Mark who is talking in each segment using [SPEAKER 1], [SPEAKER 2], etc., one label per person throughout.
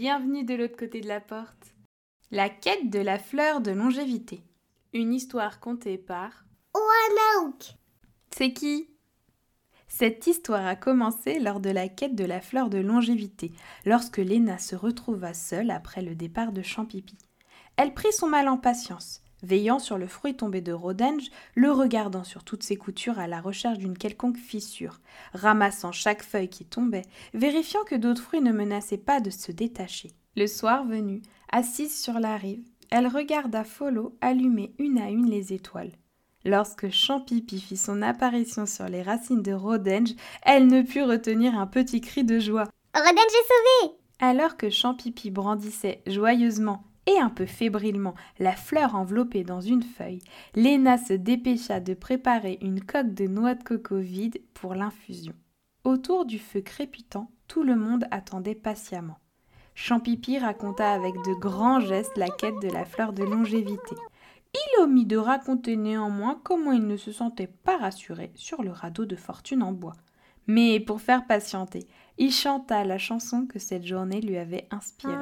[SPEAKER 1] Bienvenue de l'autre côté de la porte. La quête de la fleur de longévité. Une histoire contée par
[SPEAKER 2] Oanaouk.
[SPEAKER 1] C'est qui? Cette histoire a commencé lors de la quête de la fleur de longévité, lorsque Léna se retrouva seule après le départ de Champipi. Elle prit son mal en patience, veillant sur le fruit tombé de Rodenge, le regardant sur toutes ses coutures à la recherche d'une quelconque fissure, ramassant chaque feuille qui tombait, vérifiant que d'autres fruits ne menaçaient pas de se détacher. Le soir venu, assise sur la rive, elle regarda Follow allumer une à une les étoiles. Lorsque Champipi fit son apparition sur les racines de Rodenge, elle ne put retenir un petit cri de joie.
[SPEAKER 2] Rodenge est sauvé
[SPEAKER 1] Alors que Champipi brandissait joyeusement et un peu fébrilement la fleur enveloppée dans une feuille, Léna se dépêcha de préparer une coque de noix de coco vide pour l'infusion. Autour du feu crépitant, tout le monde attendait patiemment. Champipi raconta avec de grands gestes la quête de la fleur de longévité. Il omit de raconter néanmoins comment il ne se sentait pas rassuré sur le radeau de fortune en bois. Mais pour faire patienter, il chanta la chanson que cette journée lui avait inspirée.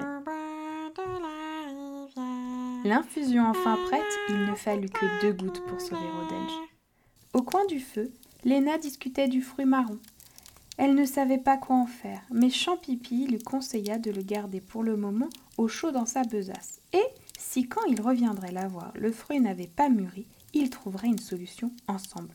[SPEAKER 1] L'infusion enfin prête, il ne fallut que deux gouttes pour sauver Rodenge. Au coin du feu, Léna discutait du fruit marron. Elle ne savait pas quoi en faire, mais Champipi lui conseilla de le garder pour le moment au chaud dans sa besace. Et si quand il reviendrait la voir, le fruit n'avait pas mûri, ils trouveraient une solution ensemble.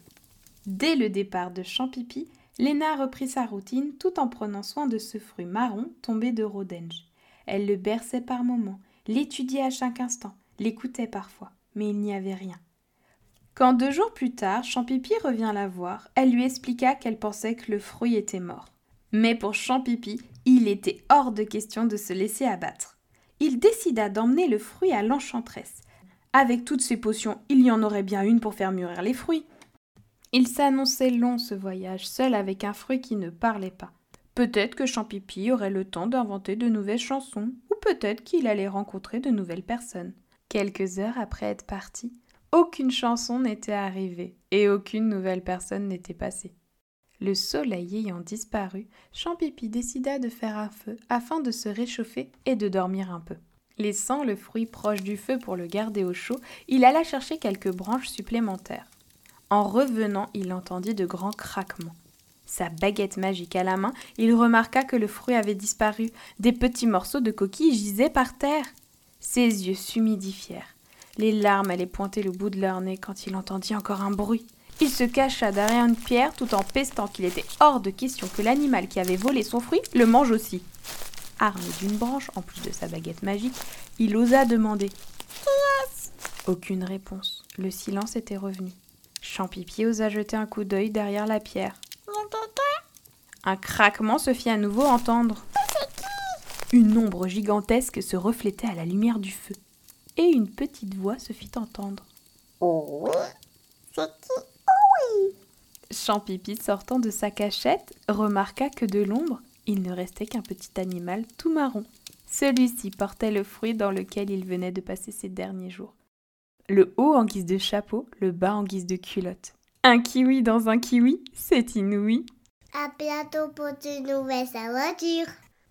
[SPEAKER 1] Dès le départ de Champipi, Léna reprit sa routine tout en prenant soin de ce fruit marron tombé de Rodenge. Elle le berçait par moments, l'étudiait à chaque instant, l'écoutait parfois, mais il n'y avait rien. Quand deux jours plus tard, Champipi revint la voir, elle lui expliqua qu'elle pensait que le fruit était mort. Mais pour Champipi, il était hors de question de se laisser abattre. Il décida d'emmener le fruit à l'enchanteresse. Avec toutes ces potions, il y en aurait bien une pour faire mûrir les fruits. Il s'annonçait long ce voyage, seul avec un fruit qui ne parlait pas. Peut-être que Champipi aurait le temps d'inventer de nouvelles chansons, peut-être qu'il allait rencontrer de nouvelles personnes. Quelques heures après être parti, aucune chanson n'était arrivée et aucune nouvelle personne n'était passée. Le soleil ayant disparu, Champipi décida de faire un feu afin de se réchauffer et de dormir un peu. Laissant le fruit proche du feu pour le garder au chaud, il alla chercher quelques branches supplémentaires. En revenant, il entendit de grands craquements. Sa baguette magique à la main, il remarqua que le fruit avait disparu. Des petits morceaux de coquille gisaient par terre. Ses yeux s'humidifièrent. Les larmes allaient pointer le bout de leur nez quand il entendit encore un bruit. Il se cacha derrière une pierre tout en pestant qu'il était hors de question que l'animal qui avait volé son fruit le mange aussi. Armé d'une branche, en plus de sa baguette magique, il osa demander Aucune réponse. Le silence était revenu. Champipi osa jeter un coup d'œil derrière la pierre. Un craquement se fit à nouveau entendre. Une ombre gigantesque se reflétait à la lumière du feu. Et une petite voix se fit entendre.
[SPEAKER 2] Oh C'est qui Oh oui
[SPEAKER 1] Champipi, sortant de sa cachette, remarqua que de l'ombre, il ne restait qu'un petit animal tout marron. Celui-ci portait le fruit dans lequel il venait de passer ses derniers jours. Le haut en guise de chapeau, le bas en guise de culotte. Un kiwi dans un kiwi, c'est inouï.
[SPEAKER 2] À bientôt pour de nouvelles aventures